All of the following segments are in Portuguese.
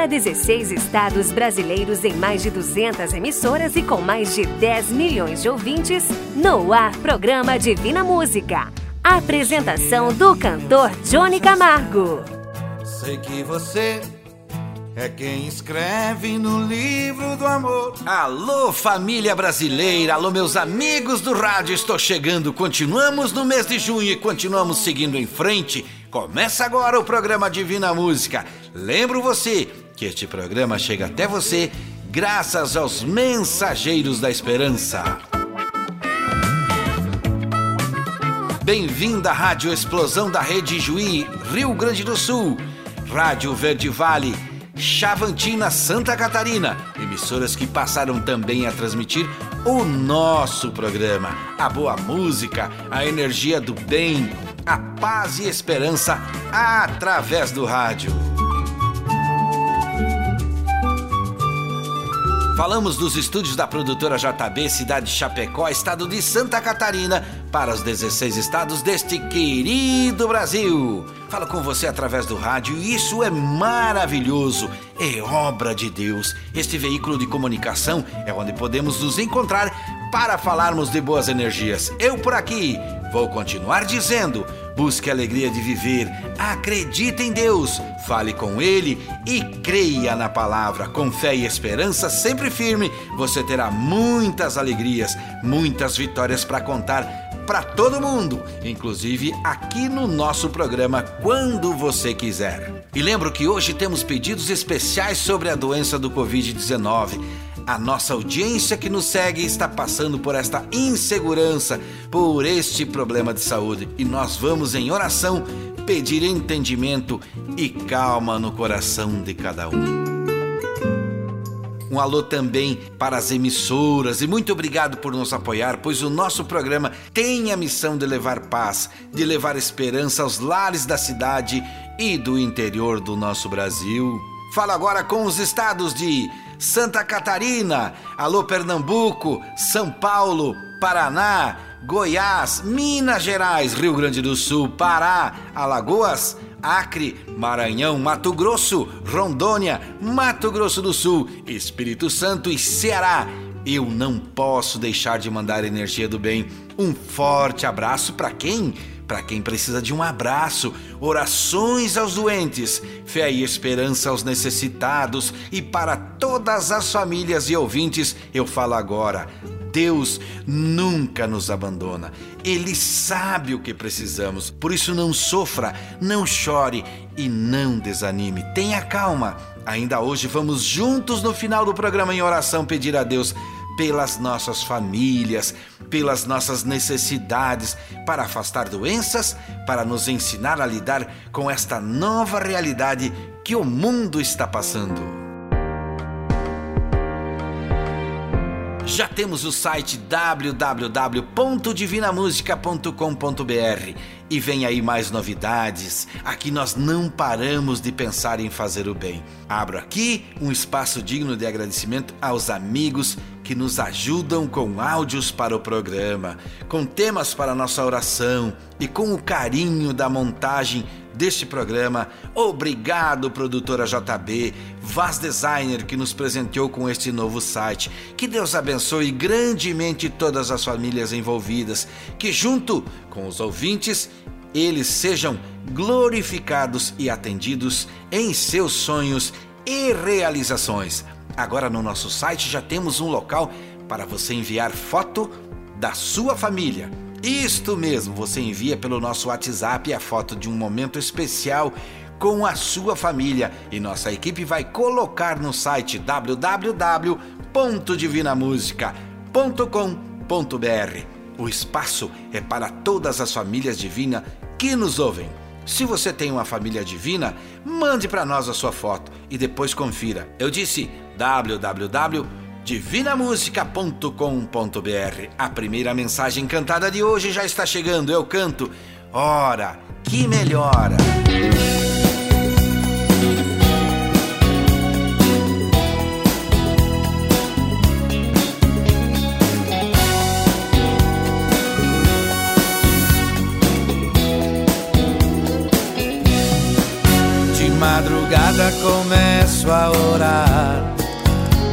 para 16 estados brasileiros em mais de 200 emissoras e com mais de 10 milhões de ouvintes, no ar programa Divina Música. Apresentação do cantor Johnny Camargo. Sei que você é quem escreve no livro do amor. Alô, família brasileira, alô, meus amigos do rádio, estou chegando. Continuamos no mês de junho e continuamos seguindo em frente. Começa agora o programa Divina Música. Lembro você que este programa chega até você graças aos mensageiros da esperança. Bem-vinda à Rádio Explosão da Rede Juí, Rio Grande do Sul, Rádio Verde Vale, Chavantina, Santa Catarina, emissoras que passaram também a transmitir o nosso programa. A boa música, a energia do bem, a paz e esperança através do rádio. Falamos dos estúdios da produtora JB, cidade de Chapecó, estado de Santa Catarina, para os 16 estados deste querido Brasil. Falo com você através do rádio e isso é maravilhoso, é obra de Deus. Este veículo de comunicação é onde podemos nos encontrar para falarmos de boas energias. Eu por aqui vou continuar dizendo Busque a alegria de viver, acredite em Deus, fale com Ele e creia na palavra. Com fé e esperança sempre firme, você terá muitas alegrias, muitas vitórias para contar para todo mundo, inclusive aqui no nosso programa quando você quiser. E lembro que hoje temos pedidos especiais sobre a doença do Covid-19. A nossa audiência que nos segue está passando por esta insegurança, por este problema de saúde, e nós vamos em oração pedir entendimento e calma no coração de cada um. Um alô também para as emissoras e muito obrigado por nos apoiar, pois o nosso programa tem a missão de levar paz, de levar esperança aos lares da cidade e do interior do nosso Brasil. Fala agora com os estados de Santa Catarina, alô Pernambuco, São Paulo, Paraná, Goiás, Minas Gerais, Rio Grande do Sul, Pará, Alagoas, Acre, Maranhão, Mato Grosso, Rondônia, Mato Grosso do Sul, Espírito Santo e Ceará. Eu não posso deixar de mandar energia do bem. Um forte abraço para quem? Para quem precisa de um abraço, orações aos doentes, fé e esperança aos necessitados e para todas as famílias e ouvintes, eu falo agora. Deus nunca nos abandona. Ele sabe o que precisamos. Por isso, não sofra, não chore e não desanime. Tenha calma. Ainda hoje vamos juntos no final do programa em oração pedir a Deus pelas nossas famílias, pelas nossas necessidades, para afastar doenças, para nos ensinar a lidar com esta nova realidade que o mundo está passando. Já temos o site www.divinamusica.com.br e vem aí mais novidades. Aqui nós não paramos de pensar em fazer o bem. Abro aqui um espaço digno de agradecimento aos amigos que nos ajudam com áudios para o programa, com temas para nossa oração e com o carinho da montagem deste programa. Obrigado, produtora JB, Vaz Designer, que nos presenteou com este novo site. Que Deus abençoe grandemente todas as famílias envolvidas, que junto com os ouvintes eles sejam glorificados e atendidos em seus sonhos e realizações. Agora no nosso site já temos um local para você enviar foto da sua família. Isto mesmo, você envia pelo nosso WhatsApp a foto de um momento especial com a sua família e nossa equipe vai colocar no site www.divinamusica.com.br. O espaço é para todas as famílias divinas que nos ouvem. Se você tem uma família divina, mande para nós a sua foto e depois confira. Eu disse www.divinamusica.com.br. A primeira mensagem cantada de hoje já está chegando. Eu canto. Ora, que melhora! madrugada começo a orar,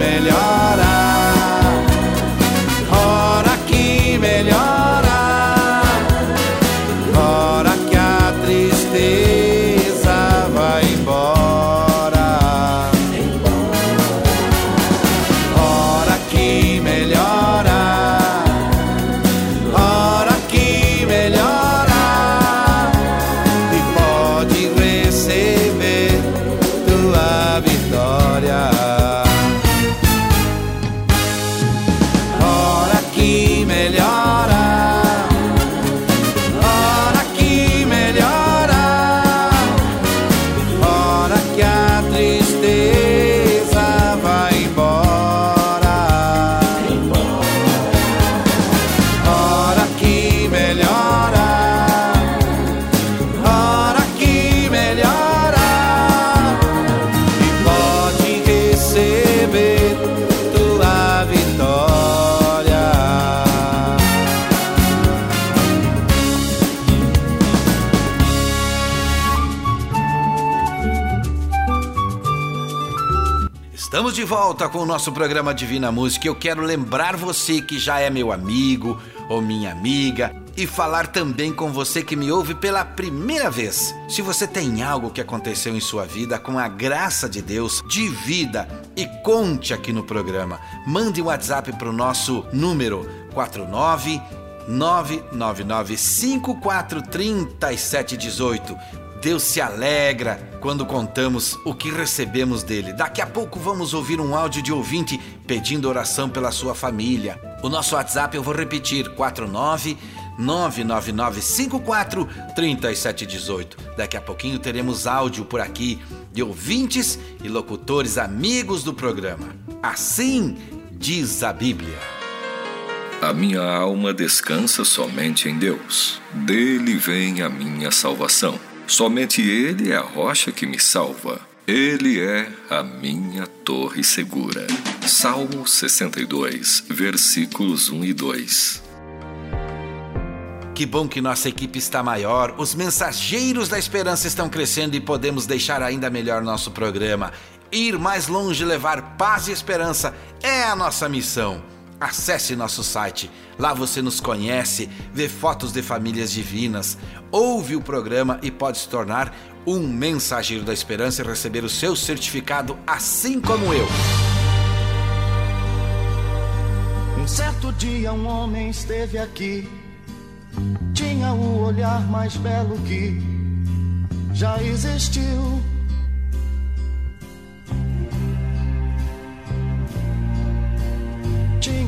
melhorar. Volta com o nosso programa Divina Música. Eu quero lembrar você que já é meu amigo ou minha amiga e falar também com você que me ouve pela primeira vez. Se você tem algo que aconteceu em sua vida com a graça de Deus, divida e conte aqui no programa. Mande um WhatsApp para o nosso número 49 999 543718. Deus se alegra quando contamos o que recebemos dele. Daqui a pouco vamos ouvir um áudio de ouvinte pedindo oração pela sua família. O nosso WhatsApp eu vou repetir: 49 99954 3718. Daqui a pouquinho teremos áudio por aqui de ouvintes e locutores amigos do programa. Assim diz a Bíblia. A minha alma descansa somente em Deus. Dele vem a minha salvação. Somente Ele é a rocha que me salva. Ele é a minha torre segura. Salmo 62, versículos 1 e 2. Que bom que nossa equipe está maior, os mensageiros da esperança estão crescendo e podemos deixar ainda melhor nosso programa. Ir mais longe, levar paz e esperança é a nossa missão. Acesse nosso site. Lá você nos conhece, vê fotos de famílias divinas, ouve o programa e pode se tornar um mensageiro da esperança e receber o seu certificado, assim como eu. Um certo dia um homem esteve aqui, tinha o olhar mais belo que já existiu.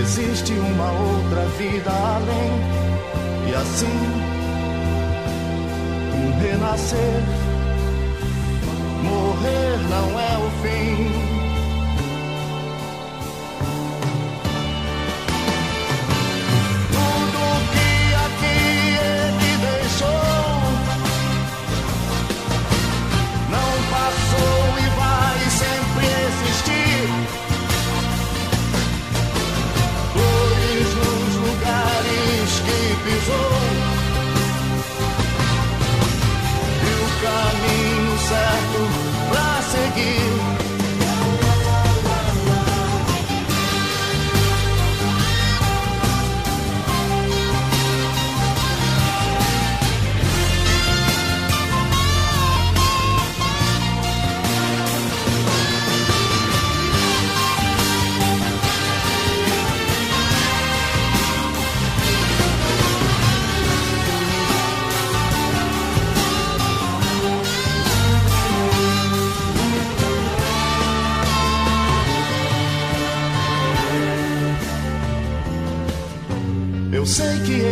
existe uma outra vida além. E assim, um renascer, morrer não é o fim. pisou. E o caminho certo.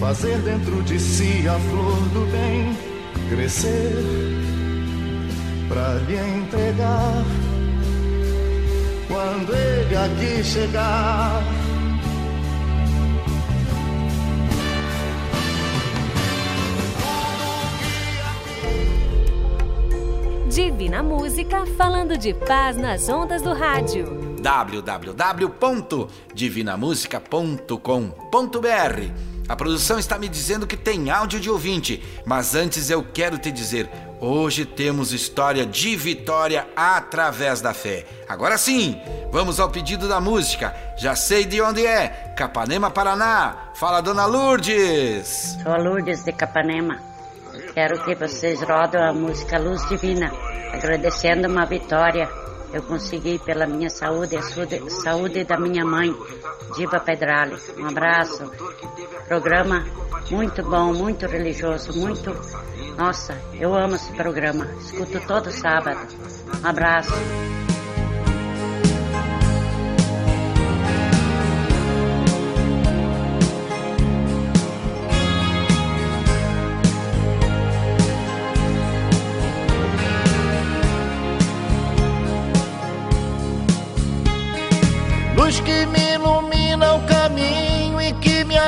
fazer dentro de si a flor do bem crescer para lhe entregar quando ele aqui chegar. Divina Música falando de paz nas ondas do rádio www.divinamusica.com.br a produção está me dizendo que tem áudio de ouvinte, mas antes eu quero te dizer: hoje temos história de vitória através da fé. Agora sim, vamos ao pedido da música. Já sei de onde é: Capanema, Paraná. Fala, dona Lourdes. Sou a Lourdes de Capanema. Quero que vocês rodem a música Luz Divina, agradecendo uma vitória eu consegui pela minha saúde a saúde da minha mãe, Diva Pedrali. Um abraço. Programa muito bom, muito religioso, muito. Nossa, eu amo esse programa. Escuto todo sábado. Um abraço.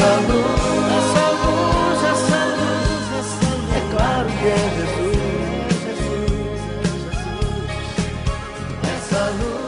essa luz, essa luz, essa luz, essa luz. É claro que é Jesus, Jesus, Jesus, essa luz.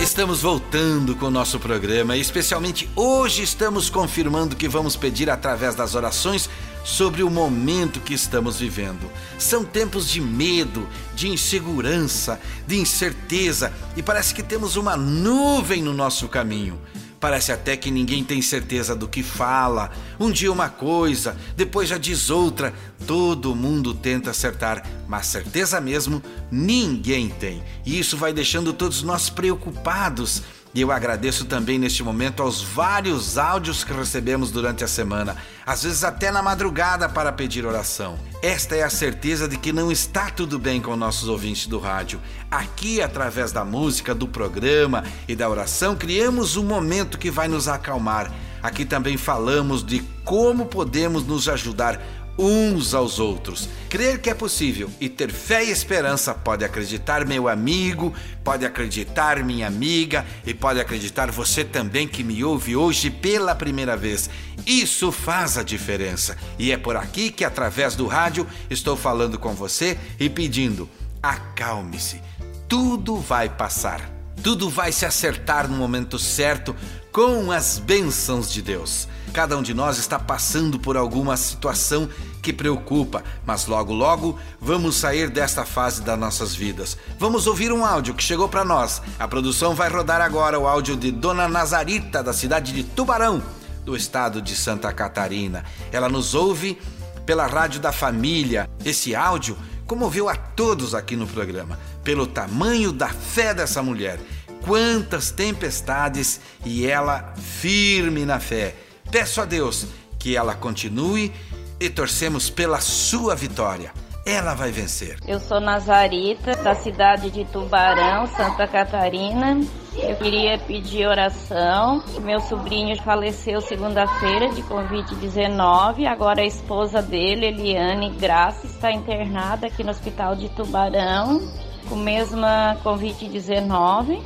Estamos voltando com o nosso programa e especialmente hoje estamos confirmando que vamos pedir através das orações sobre o momento que estamos vivendo. São tempos de medo, de insegurança, de incerteza e parece que temos uma nuvem no nosso caminho. Parece até que ninguém tem certeza do que fala. Um dia uma coisa, depois já diz outra. Todo mundo tenta acertar, mas certeza mesmo ninguém tem. E isso vai deixando todos nós preocupados e eu agradeço também neste momento aos vários áudios que recebemos durante a semana, às vezes até na madrugada para pedir oração. Esta é a certeza de que não está tudo bem com nossos ouvintes do rádio. Aqui, através da música, do programa e da oração, criamos um momento que vai nos acalmar. Aqui também falamos de como podemos nos ajudar uns aos outros. Crer que é possível e ter fé e esperança pode acreditar, meu amigo, pode acreditar, minha amiga, e pode acreditar você também que me ouve hoje pela primeira vez. Isso faz a diferença. E é por aqui que, através do rádio, estou falando com você e pedindo: acalme-se, tudo vai passar. Tudo vai se acertar no momento certo com as bênçãos de Deus. Cada um de nós está passando por alguma situação que preocupa, mas logo logo vamos sair desta fase das nossas vidas. Vamos ouvir um áudio que chegou para nós. A produção vai rodar agora o áudio de Dona Nazarita, da cidade de Tubarão, do estado de Santa Catarina. Ela nos ouve pela Rádio da Família. Esse áudio comoveu a todos aqui no programa, pelo tamanho da fé dessa mulher. Quantas tempestades e ela firme na fé. Peço a Deus que ela continue e torcemos pela sua vitória. Ela vai vencer. Eu sou Nazarita, da cidade de Tubarão, Santa Catarina. Eu queria pedir oração. Meu sobrinho faleceu segunda-feira de Covid-19. Agora a esposa dele, Eliane Graça, está internada aqui no Hospital de Tubarão com mesma Covid-19.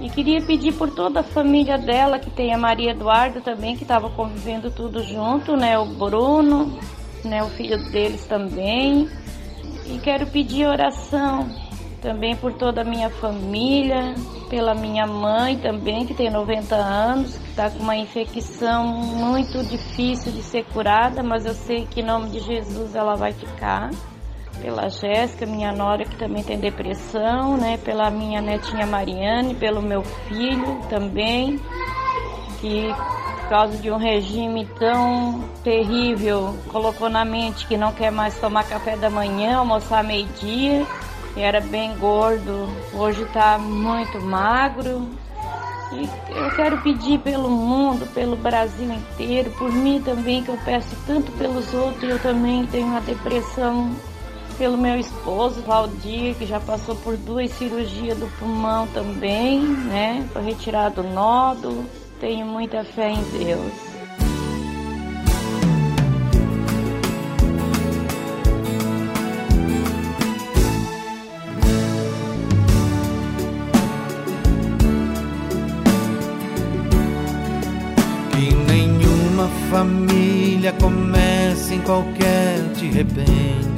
E queria pedir por toda a família dela, que tem a Maria Eduardo também, que estava convivendo tudo junto, né? O Bruno, né? O filho deles também. E quero pedir oração também por toda a minha família, pela minha mãe também, que tem 90 anos, que está com uma infecção muito difícil de ser curada, mas eu sei que em nome de Jesus ela vai ficar. Pela Jéssica, minha nora, que também tem depressão, né? Pela minha netinha Mariane, pelo meu filho também, que por causa de um regime tão terrível, colocou na mente que não quer mais tomar café da manhã, almoçar meio-dia, era bem gordo, hoje está muito magro. E eu quero pedir pelo mundo, pelo Brasil inteiro, por mim também, que eu peço tanto pelos outros, eu também tenho uma depressão pelo meu esposo, Valdir, que já passou por duas cirurgias do pulmão também, né? Foi retirado o nódulo. Tenho muita fé em Deus. Família comece em qualquer de repente.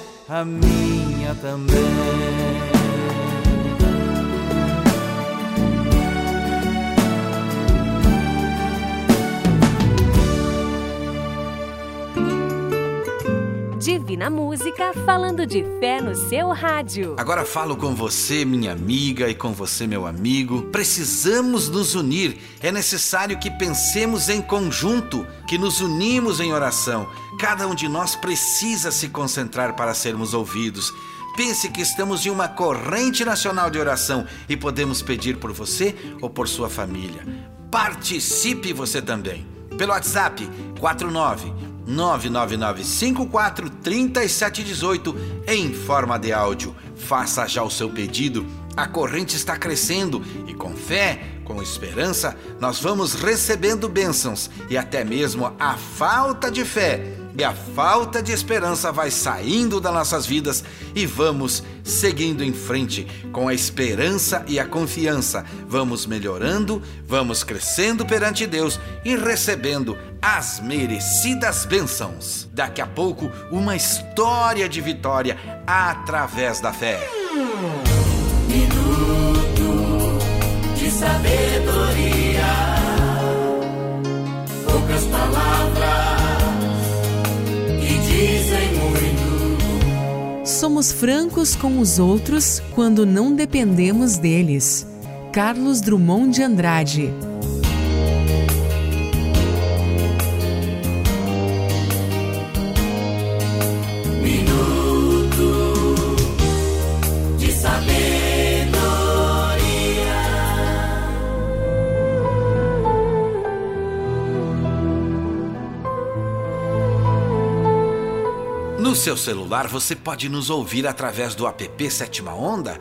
a minha também. Divina Música, falando de fé no seu rádio. Agora falo com você, minha amiga, e com você, meu amigo. Precisamos nos unir. É necessário que pensemos em conjunto, que nos unimos em oração. Cada um de nós precisa se concentrar para sermos ouvidos. Pense que estamos em uma corrente nacional de oração e podemos pedir por você ou por sua família. Participe você também. Pelo WhatsApp 49 999543718 em forma de áudio. Faça já o seu pedido. A corrente está crescendo e com fé, com esperança, nós vamos recebendo bênçãos e até mesmo a falta de fé e a falta de esperança vai saindo das nossas vidas e vamos seguindo em frente com a esperança e a confiança. Vamos melhorando, vamos crescendo perante Deus e recebendo as merecidas bênçãos. Daqui a pouco, uma história de vitória através da fé. Minuto de sabedoria, poucas palavras dizem muito. Somos francos com os outros quando não dependemos deles. Carlos Drummond de Andrade. Seu celular você pode nos ouvir através do app Sétima Onda.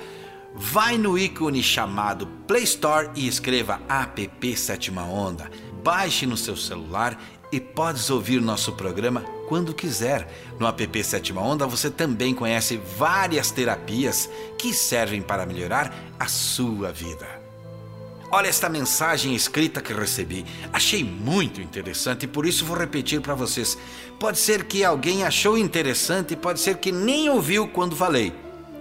Vai no ícone chamado Play Store e escreva app Sétima Onda. Baixe no seu celular e podes ouvir nosso programa quando quiser. No app Sétima Onda você também conhece várias terapias que servem para melhorar a sua vida. Olha esta mensagem escrita que recebi. Achei muito interessante e por isso vou repetir para vocês. Pode ser que alguém achou interessante, pode ser que nem ouviu quando falei.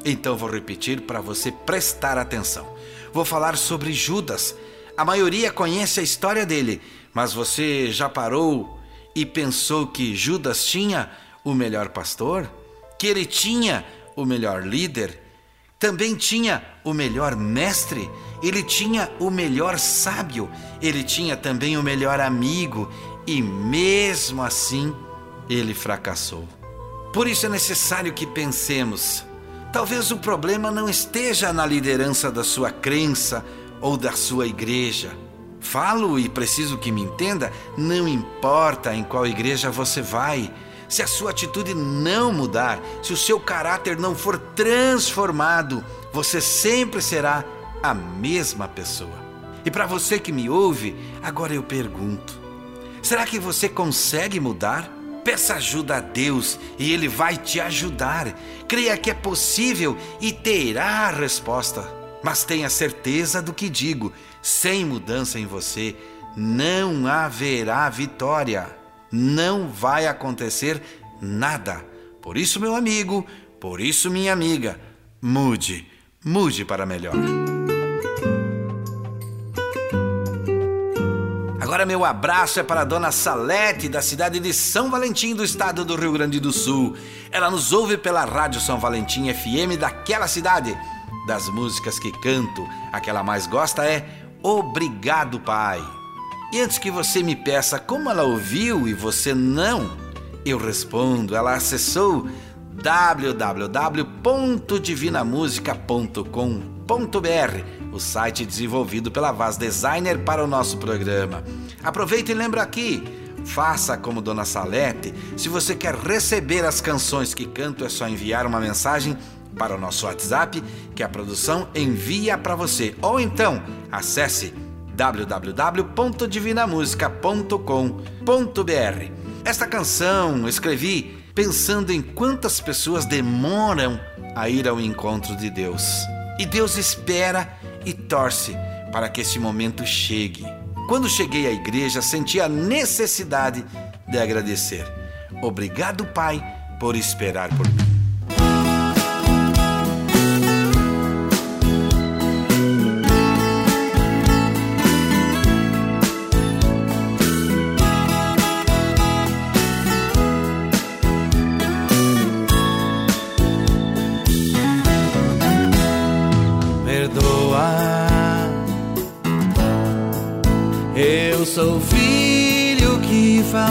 Então vou repetir para você prestar atenção. Vou falar sobre Judas. A maioria conhece a história dele, mas você já parou e pensou que Judas tinha o melhor pastor? Que ele tinha o melhor líder? Também tinha o melhor mestre, ele tinha o melhor sábio, ele tinha também o melhor amigo, e mesmo assim ele fracassou. Por isso é necessário que pensemos. Talvez o problema não esteja na liderança da sua crença ou da sua igreja. Falo e preciso que me entenda, não importa em qual igreja você vai se a sua atitude não mudar, se o seu caráter não for transformado, você sempre será a mesma pessoa. E para você que me ouve, agora eu pergunto: será que você consegue mudar? Peça ajuda a Deus e Ele vai te ajudar. Creia que é possível e terá a resposta. Mas tenha certeza do que digo: sem mudança em você, não haverá vitória não vai acontecer nada. Por isso, meu amigo, por isso, minha amiga, mude, mude para melhor. Agora meu abraço é para a dona Salete, da cidade de São Valentim, do estado do Rio Grande do Sul. Ela nos ouve pela Rádio São Valentim FM daquela cidade. Das músicas que canto, a que ela mais gosta é Obrigado, Pai. E antes que você me peça como ela ouviu e você não, eu respondo, ela acessou www.divinamusica.com.br, o site desenvolvido pela Vaz Designer para o nosso programa. Aproveita e lembra aqui, faça como Dona Salete. Se você quer receber as canções que canto, é só enviar uma mensagem para o nosso WhatsApp que a produção envia para você. Ou então, acesse www.divinamusica.com.br. Esta canção escrevi pensando em quantas pessoas demoram a ir ao encontro de Deus. E Deus espera e torce para que esse momento chegue. Quando cheguei à igreja, senti a necessidade de agradecer. Obrigado, Pai, por esperar por mim.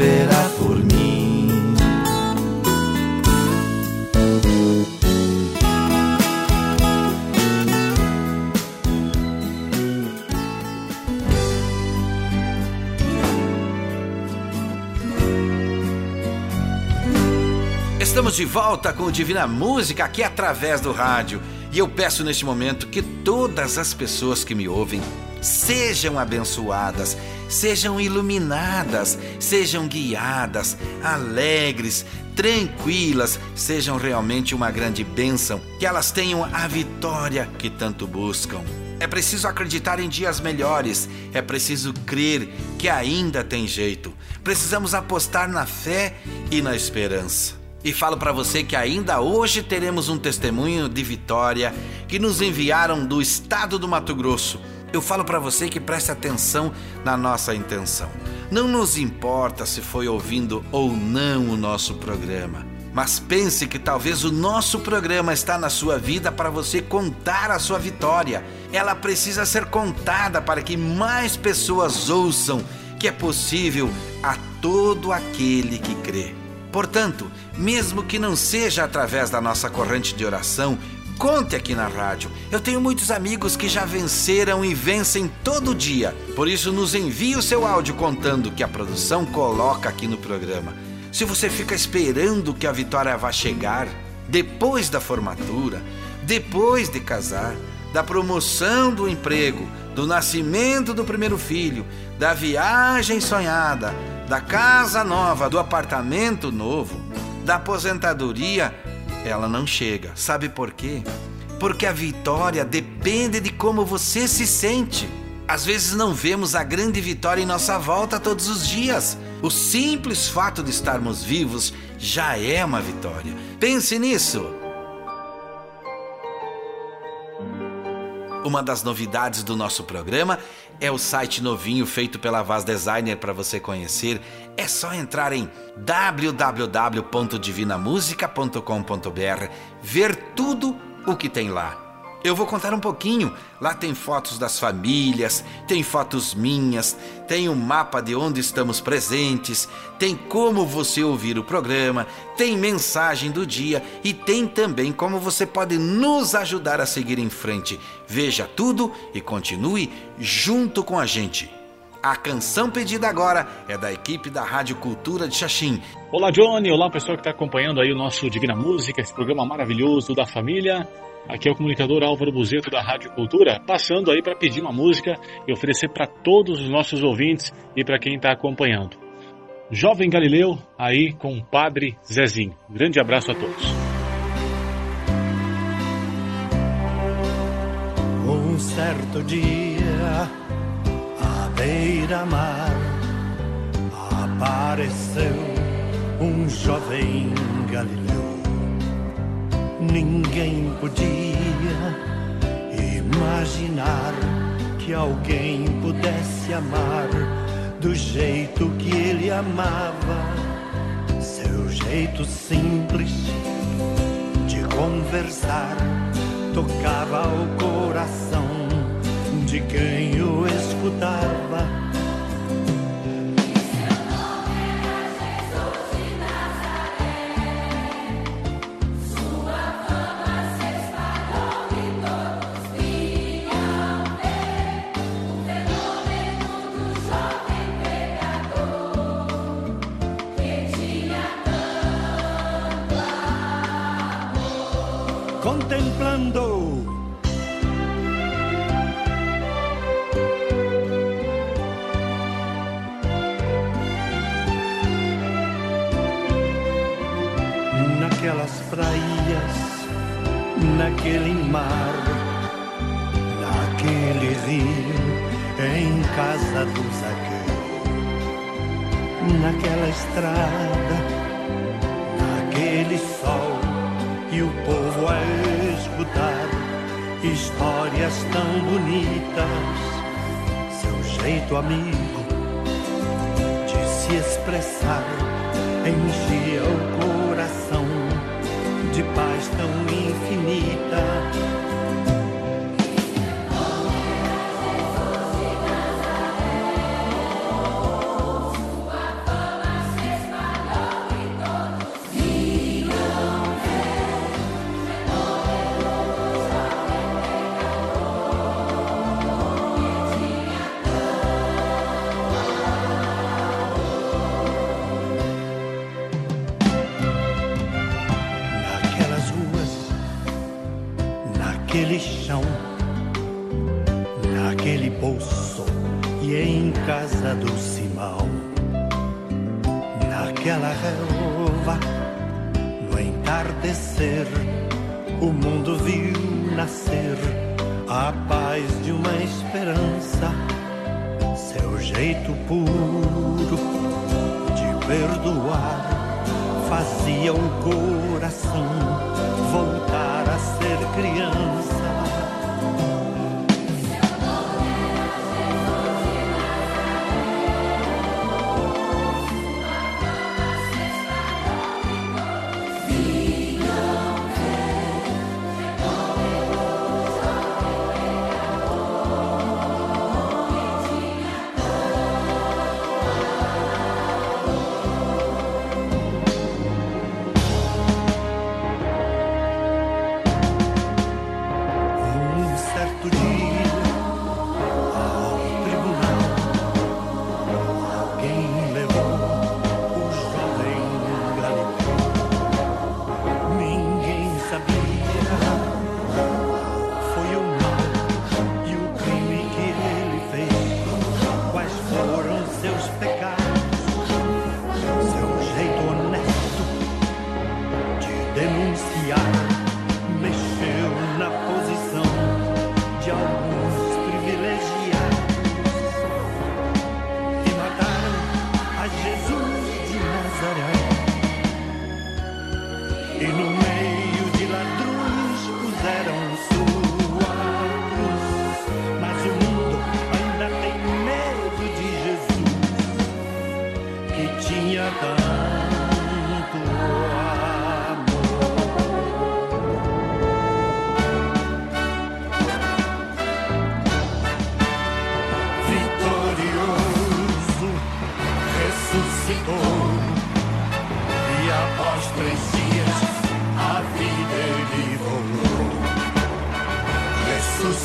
esperar por mim. Estamos de volta com o Divina Música aqui através do rádio. E eu peço neste momento que todas as pessoas que me ouvem sejam abençoadas, sejam iluminadas, sejam guiadas, alegres, tranquilas, sejam realmente uma grande bênção, que elas tenham a vitória que tanto buscam. É preciso acreditar em dias melhores, é preciso crer que ainda tem jeito. Precisamos apostar na fé e na esperança. E falo para você que ainda hoje teremos um testemunho de vitória que nos enviaram do estado do Mato Grosso eu falo para você que preste atenção na nossa intenção. Não nos importa se foi ouvindo ou não o nosso programa, mas pense que talvez o nosso programa está na sua vida para você contar a sua vitória. Ela precisa ser contada para que mais pessoas ouçam que é possível a todo aquele que crê. Portanto, mesmo que não seja através da nossa corrente de oração, Conte aqui na rádio. Eu tenho muitos amigos que já venceram e vencem todo dia. Por isso, nos envie o seu áudio contando que a produção coloca aqui no programa. Se você fica esperando que a vitória vá chegar, depois da formatura, depois de casar, da promoção do emprego, do nascimento do primeiro filho, da viagem sonhada, da casa nova, do apartamento novo, da aposentadoria ela não chega. Sabe por quê? Porque a vitória depende de como você se sente. Às vezes não vemos a grande vitória em nossa volta todos os dias. O simples fato de estarmos vivos já é uma vitória. Pense nisso. Uma das novidades do nosso programa é o site novinho feito pela Vaz Designer para você conhecer. É só entrar em www.divinamusica.com.br, ver tudo o que tem lá. Eu vou contar um pouquinho. Lá tem fotos das famílias, tem fotos minhas, tem um mapa de onde estamos presentes, tem como você ouvir o programa, tem mensagem do dia e tem também como você pode nos ajudar a seguir em frente. Veja tudo e continue junto com a gente. A canção pedida agora é da equipe da Rádio Cultura de Xaxim. Olá, Johnny. Olá, pessoal que está acompanhando aí o nosso Divina Música, esse programa maravilhoso da família. Aqui é o comunicador Álvaro Buzeto da Rádio Cultura, passando aí para pedir uma música e oferecer para todos os nossos ouvintes e para quem está acompanhando. Jovem Galileu, aí com o Padre Zezinho. grande abraço a todos. Um certo dia, à beira-mar, apareceu um jovem Galileu Ninguém podia imaginar que alguém pudesse amar do jeito que ele amava. Seu jeito simples de conversar tocava o coração de quem o escutava estrada, naquele sol, e o povo a escutar histórias tão bonitas, seu jeito amigo de se expressar enchia o coração de paz tão infinita ter a paz de uma esperança, seu jeito puro de perdoar fazia o coração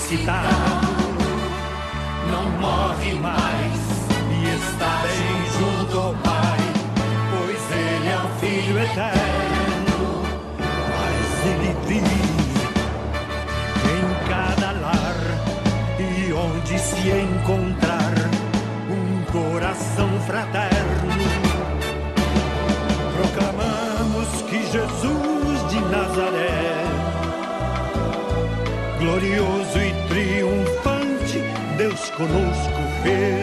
ressuscitado, não morre mais e está bem junto ao Pai, pois Ele é o Filho eterno. Mas Ele vive em cada lar e onde se encontrar um coração fraterno. Proclamamos que Jesus de Nazaré conosco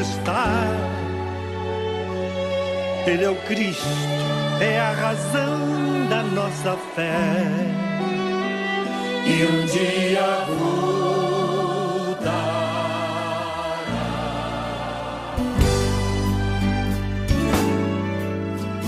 está. Ele é o Cristo, é a razão da nossa fé. E um dia voltará.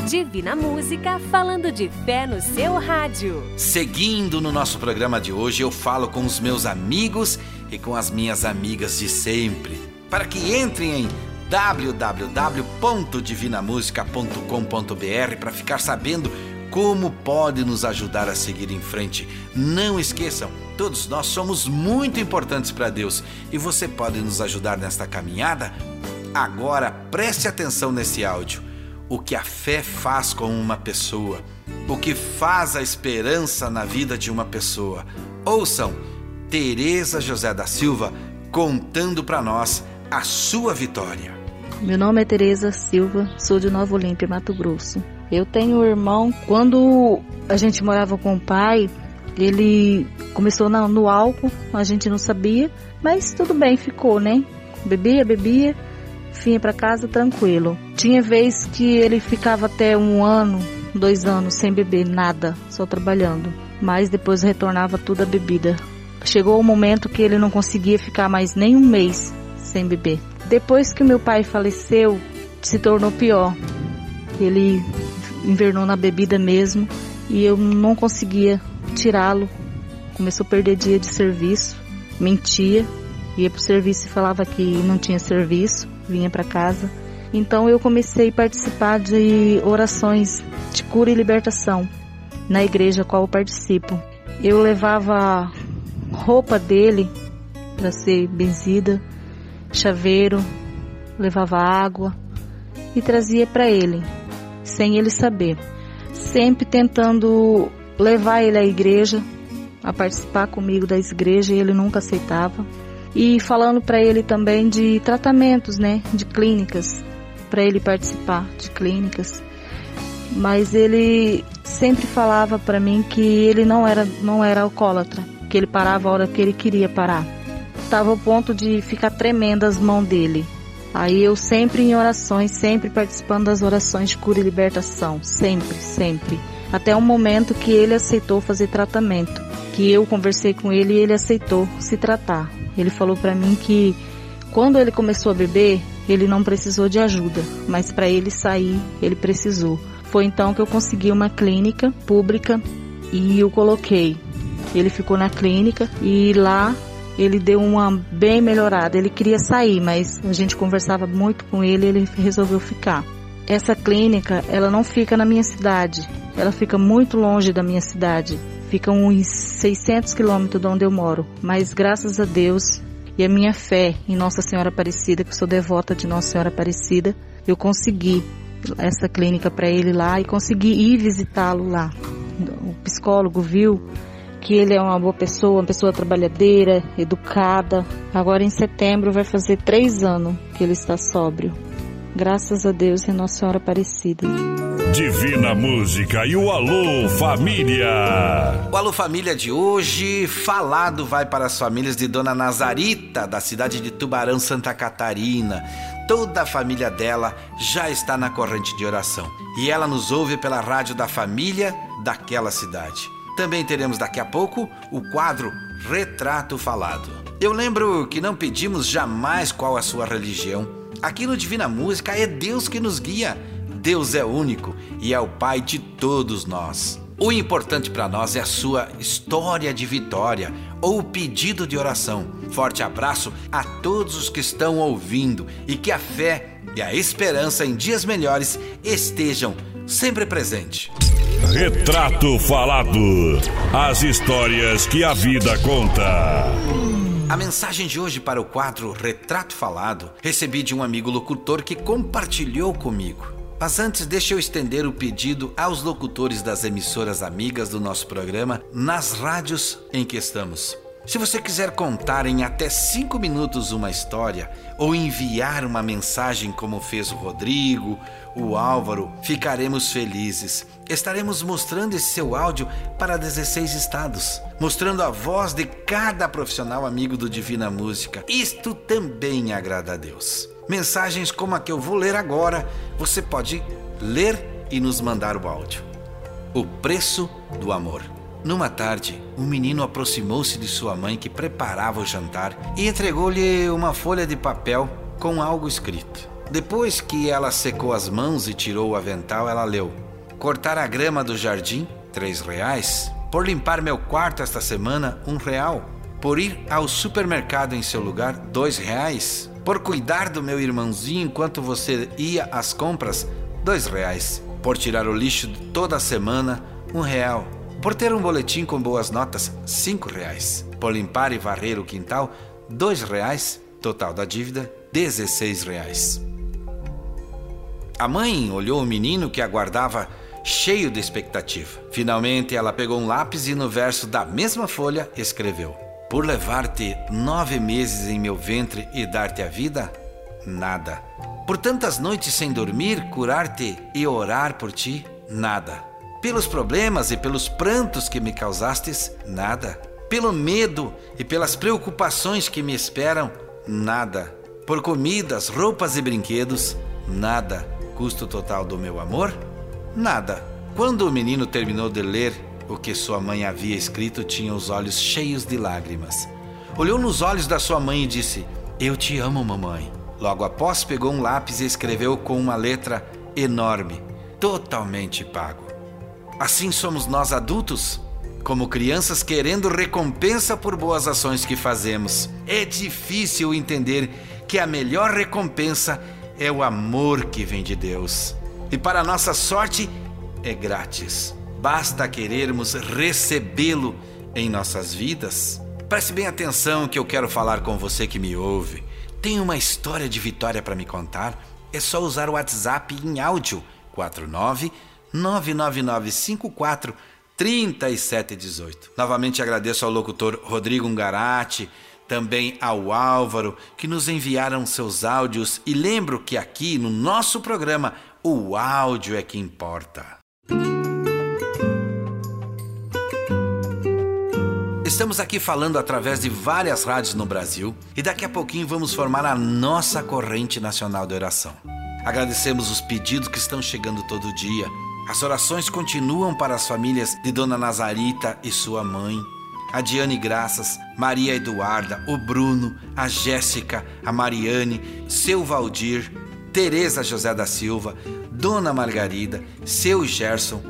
Divina Música falando de fé no seu rádio. Seguindo no nosso programa de hoje, eu falo com os meus amigos e com as minhas amigas de sempre. Para que entrem em www.divinamusica.com.br para ficar sabendo como pode nos ajudar a seguir em frente. Não esqueçam, todos nós somos muito importantes para Deus e você pode nos ajudar nesta caminhada. Agora preste atenção nesse áudio o que a fé faz com uma pessoa, o que faz a esperança na vida de uma pessoa. Ouçam Teresa José da Silva contando para nós a sua vitória. Meu nome é Teresa Silva, sou de Nova Olímpia, Mato Grosso. Eu tenho um irmão, quando a gente morava com o pai, ele começou no álcool, a gente não sabia, mas tudo bem, ficou, né? Bebia, bebia, vinha para casa tranquilo. Tinha vez que ele ficava até um ano, dois anos sem beber nada, só trabalhando. Mas depois retornava tudo a bebida. Chegou o momento que ele não conseguia ficar mais nem um mês sem beber. Depois que meu pai faleceu, se tornou pior. Ele invernou na bebida mesmo e eu não conseguia tirá-lo. Começou a perder dia de serviço, mentia, ia pro serviço e falava que não tinha serviço vinha para casa. Então eu comecei a participar de orações de cura e libertação na igreja a qual eu participo. Eu levava roupa dele para ser benzida, chaveiro, levava água e trazia para ele, sem ele saber. Sempre tentando levar ele à igreja, a participar comigo da igreja e ele nunca aceitava e falando para ele também de tratamentos, né, de clínicas, para ele participar de clínicas. Mas ele sempre falava para mim que ele não era não era alcoólatra, que ele parava a hora que ele queria parar. Estava ao ponto de ficar tremendo as mãos dele. Aí eu sempre em orações, sempre participando das orações de cura e libertação, sempre, sempre. Até o momento que ele aceitou fazer tratamento, que eu conversei com ele e ele aceitou se tratar. Ele falou para mim que quando ele começou a beber, ele não precisou de ajuda, mas para ele sair, ele precisou. Foi então que eu consegui uma clínica pública e o coloquei. Ele ficou na clínica e lá ele deu uma bem melhorada. Ele queria sair, mas a gente conversava muito com ele e ele resolveu ficar. Essa clínica, ela não fica na minha cidade. Ela fica muito longe da minha cidade fica uns 600 quilômetros de onde eu moro. Mas graças a Deus e a minha fé em Nossa Senhora Aparecida, que sou devota de Nossa Senhora Aparecida, eu consegui essa clínica para ele lá e consegui ir visitá-lo lá. O psicólogo viu que ele é uma boa pessoa, uma pessoa trabalhadeira, educada. Agora em setembro vai fazer três anos que ele está sóbrio. Graças a Deus e a Nossa Senhora Aparecida. Divina Música e o Alô Família. O Alô Família de hoje, falado vai para as famílias de Dona Nazarita, da cidade de Tubarão, Santa Catarina. Toda a família dela já está na corrente de oração. E ela nos ouve pela rádio da família daquela cidade. Também teremos daqui a pouco o quadro Retrato Falado. Eu lembro que não pedimos jamais qual a sua religião. Aqui no Divina Música é Deus que nos guia Deus é único e é o Pai de todos nós. O importante para nós é a sua história de vitória ou pedido de oração. Forte abraço a todos os que estão ouvindo e que a fé e a esperança em dias melhores estejam sempre presentes. Retrato Falado As histórias que a vida conta. A mensagem de hoje para o quadro Retrato Falado recebi de um amigo locutor que compartilhou comigo. Mas antes, deixa eu estender o pedido aos locutores das emissoras amigas do nosso programa nas rádios em que estamos. Se você quiser contar em até cinco minutos uma história ou enviar uma mensagem como fez o Rodrigo, o Álvaro, ficaremos felizes. Estaremos mostrando esse seu áudio para 16 estados, mostrando a voz de cada profissional amigo do Divina Música. Isto também agrada a Deus. Mensagens como a que eu vou ler agora, você pode ler e nos mandar o áudio. O preço do amor. Numa tarde, um menino aproximou-se de sua mãe que preparava o jantar e entregou-lhe uma folha de papel com algo escrito. Depois que ela secou as mãos e tirou o avental, ela leu: Cortar a grama do jardim, três reais. Por limpar meu quarto esta semana, um real. Por ir ao supermercado em seu lugar, dois reais. Por cuidar do meu irmãozinho enquanto você ia às compras, dois reais. Por tirar o lixo toda semana, um real. Por ter um boletim com boas notas, cinco reais. Por limpar e varrer o quintal, dois reais. Total da dívida, dezesseis reais. A mãe olhou o menino que aguardava cheio de expectativa. Finalmente, ela pegou um lápis e no verso da mesma folha escreveu: Por levar-te nove meses em meu ventre e dar-te a vida, nada. Por tantas noites sem dormir, curar-te e orar por ti, nada. Pelos problemas e pelos prantos que me causastes, nada. Pelo medo e pelas preocupações que me esperam, nada. Por comidas, roupas e brinquedos, nada. Custo total do meu amor? Nada. Quando o menino terminou de ler o que sua mãe havia escrito, tinha os olhos cheios de lágrimas. Olhou nos olhos da sua mãe e disse: Eu te amo, mamãe. Logo após, pegou um lápis e escreveu com uma letra enorme, totalmente pago. Assim somos nós adultos, como crianças querendo recompensa por boas ações que fazemos. É difícil entender que a melhor recompensa é o amor que vem de Deus. E para nossa sorte, é grátis. Basta querermos recebê-lo em nossas vidas. Preste bem atenção que eu quero falar com você que me ouve. Tem uma história de vitória para me contar? É só usar o WhatsApp em áudio 49 99954 3718. Novamente agradeço ao locutor Rodrigo Ungarati, também ao Álvaro, que nos enviaram seus áudios e lembro que aqui no nosso programa o áudio é que importa. Estamos aqui falando através de várias rádios no Brasil e daqui a pouquinho vamos formar a nossa corrente nacional de oração. Agradecemos os pedidos que estão chegando todo dia as orações continuam para as famílias de Dona Nazarita e sua mãe, a Diane Graças, Maria Eduarda, o Bruno, a Jéssica, a Mariane, seu Valdir, Tereza José da Silva, Dona Margarida, seu Gerson,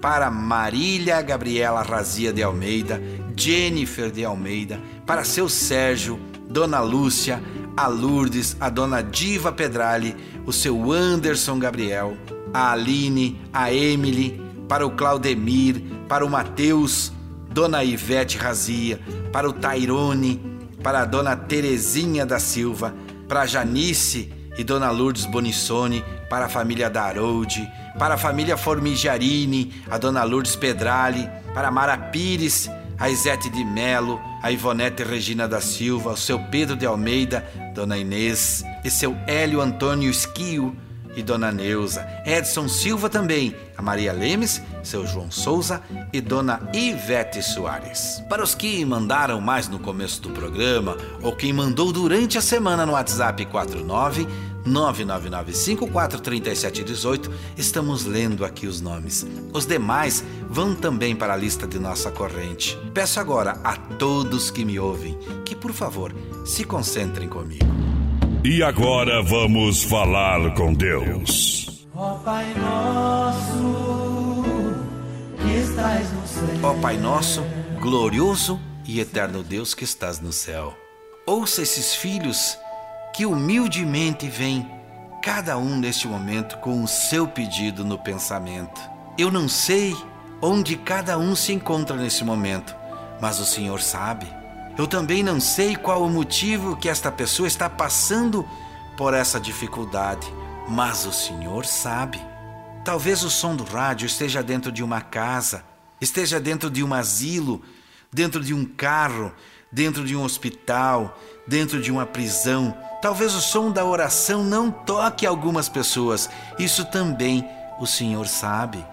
para Marília Gabriela Razia de Almeida, Jennifer de Almeida, para seu Sérgio, Dona Lúcia, a Lourdes, a Dona Diva Pedrali, o seu Anderson Gabriel, a Aline, a Emily, para o Claudemir, para o Mateus, Dona Ivete Razia, para o Tairone, para a Dona Terezinha da Silva, para a Janice e Dona Lourdes Bonissoni, para a família Daroldi, para a família Formigiarini, a Dona Lourdes Pedrali, para a Mara Pires, a Isete de Melo, a Ivonete Regina da Silva, o seu Pedro de Almeida, Dona Inês e seu Hélio Antônio Esquio, e Dona Neuza, Edson Silva também, a Maria Lemes, seu João Souza e Dona Ivete Soares. Para os que mandaram mais no começo do programa ou quem mandou durante a semana no WhatsApp 49 999543718, estamos lendo aqui os nomes. Os demais vão também para a lista de nossa corrente. Peço agora a todos que me ouvem que, por favor, se concentrem comigo. E agora vamos falar com Deus. Ó Pai nosso, que estás no céu. Ó Pai nosso, glorioso e eterno Deus que estás no céu. Ouça esses filhos que humildemente vêm, cada um neste momento com o seu pedido no pensamento. Eu não sei onde cada um se encontra nesse momento, mas o Senhor sabe. Eu também não sei qual o motivo que esta pessoa está passando por essa dificuldade, mas o Senhor sabe. Talvez o som do rádio esteja dentro de uma casa, esteja dentro de um asilo, dentro de um carro, dentro de um hospital, dentro de uma prisão. Talvez o som da oração não toque algumas pessoas. Isso também o Senhor sabe.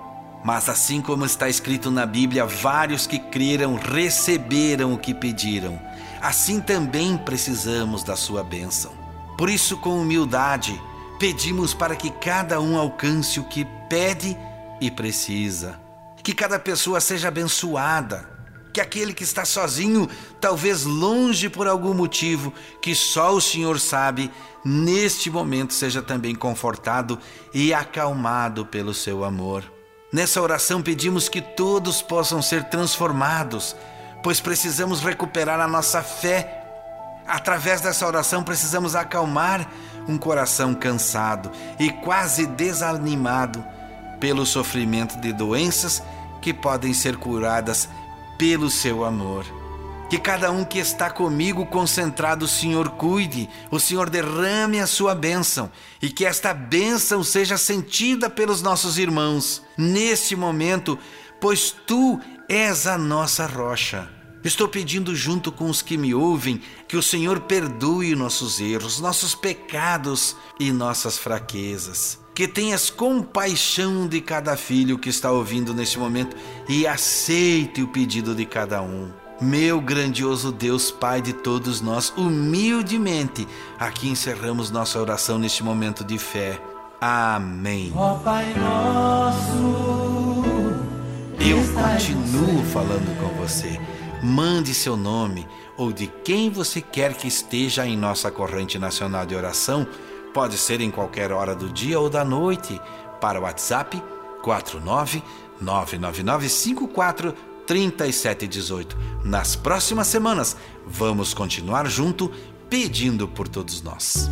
Mas assim como está escrito na Bíblia, vários que creram receberam o que pediram. Assim também precisamos da sua bênção. Por isso, com humildade, pedimos para que cada um alcance o que pede e precisa. Que cada pessoa seja abençoada. Que aquele que está sozinho, talvez longe por algum motivo que só o Senhor sabe, neste momento seja também confortado e acalmado pelo seu amor. Nessa oração pedimos que todos possam ser transformados, pois precisamos recuperar a nossa fé. Através dessa oração precisamos acalmar um coração cansado e quase desanimado pelo sofrimento de doenças que podem ser curadas pelo seu amor. Que cada um que está comigo concentrado, o Senhor cuide, o Senhor derrame a sua bênção e que esta bênção seja sentida pelos nossos irmãos neste momento, pois tu és a nossa rocha. Estou pedindo, junto com os que me ouvem, que o Senhor perdoe nossos erros, nossos pecados e nossas fraquezas. Que tenhas compaixão de cada filho que está ouvindo neste momento e aceite o pedido de cada um. Meu grandioso Deus, Pai de todos nós, humildemente, aqui encerramos nossa oração neste momento de fé. Amém. Ó Pai nosso, eu continuo falando com você. Mande seu nome ou de quem você quer que esteja em nossa corrente nacional de oração, pode ser em qualquer hora do dia ou da noite, para o WhatsApp 49 99954 3718. Nas próximas semanas, vamos continuar junto pedindo por todos nós.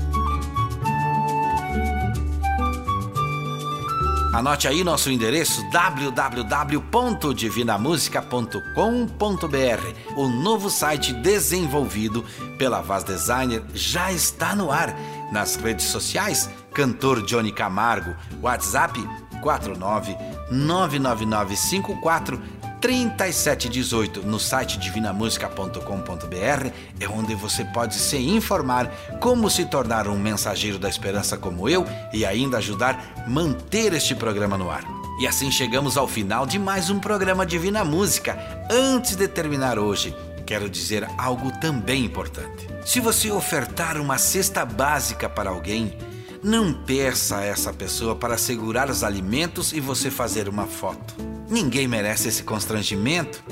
Anote aí nosso endereço www.divinamusica.com.br. O novo site desenvolvido pela Vaz Designer já está no ar. Nas redes sociais, cantor Johnny Camargo, WhatsApp 49 99954 3718 no site divinamusica.com.br é onde você pode se informar como se tornar um mensageiro da esperança como eu e ainda ajudar a manter este programa no ar. E assim chegamos ao final de mais um programa Divina Música. Antes de terminar hoje, quero dizer algo também importante. Se você ofertar uma cesta básica para alguém, não peça a essa pessoa para segurar os alimentos e você fazer uma foto. Ninguém merece esse constrangimento.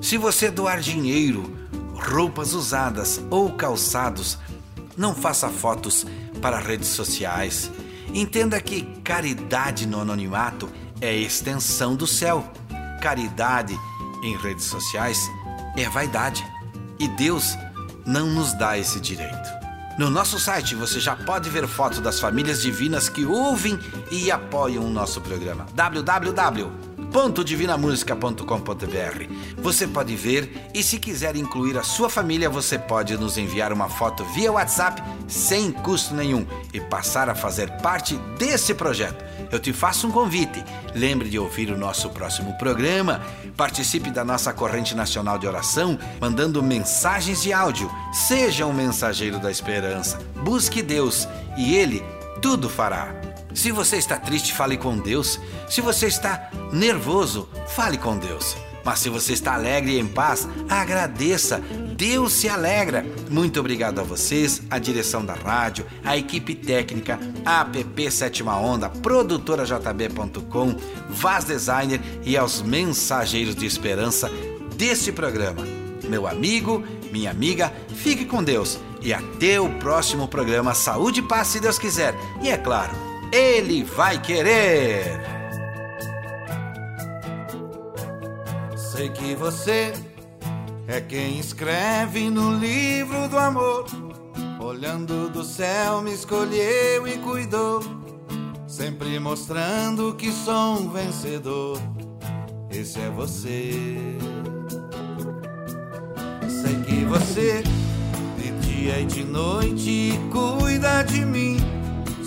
Se você doar dinheiro, roupas usadas ou calçados, não faça fotos para redes sociais. Entenda que caridade no anonimato é extensão do céu. Caridade em redes sociais é vaidade. E Deus não nos dá esse direito. No nosso site você já pode ver fotos das famílias divinas que ouvem e apoiam o nosso programa. www.divinamusica.com.br. Você pode ver e se quiser incluir a sua família, você pode nos enviar uma foto via WhatsApp sem custo nenhum e passar a fazer parte desse projeto. Eu te faço um convite. Lembre de ouvir o nosso próximo programa. Participe da nossa corrente nacional de oração, mandando mensagens de áudio. Seja um mensageiro da esperança. Busque Deus e Ele tudo fará. Se você está triste, fale com Deus. Se você está nervoso, fale com Deus. Mas se você está alegre e em paz, agradeça. Deus se alegra. Muito obrigado a vocês, a direção da rádio, a equipe técnica, a app Sétima Onda, produtora JB.com, Vaz Designer e aos mensageiros de esperança desse programa. Meu amigo, minha amiga, fique com Deus e até o próximo programa Saúde e Paz, se Deus quiser. E é claro, Ele vai querer. Sei que você é quem escreve no livro do amor. Olhando do céu, me escolheu e cuidou, sempre mostrando que sou um vencedor. Esse é você. Sei que você de dia e de noite cuida de mim.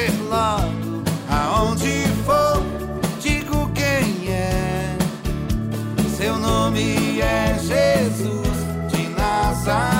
Dizer logo aonde for, digo quem é. Seu nome é Jesus de Nazaré.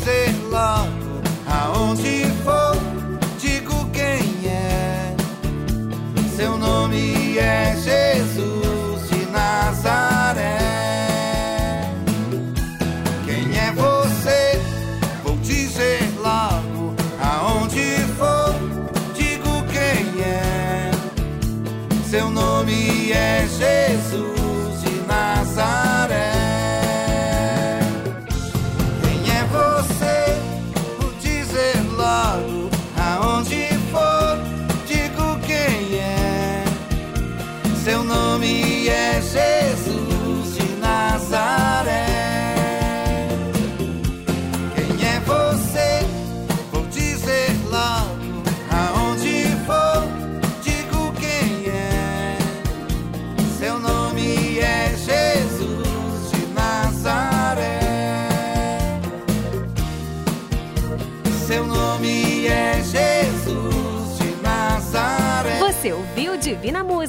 Vou dizer logo aonde for, digo quem é. Seu nome é Jesus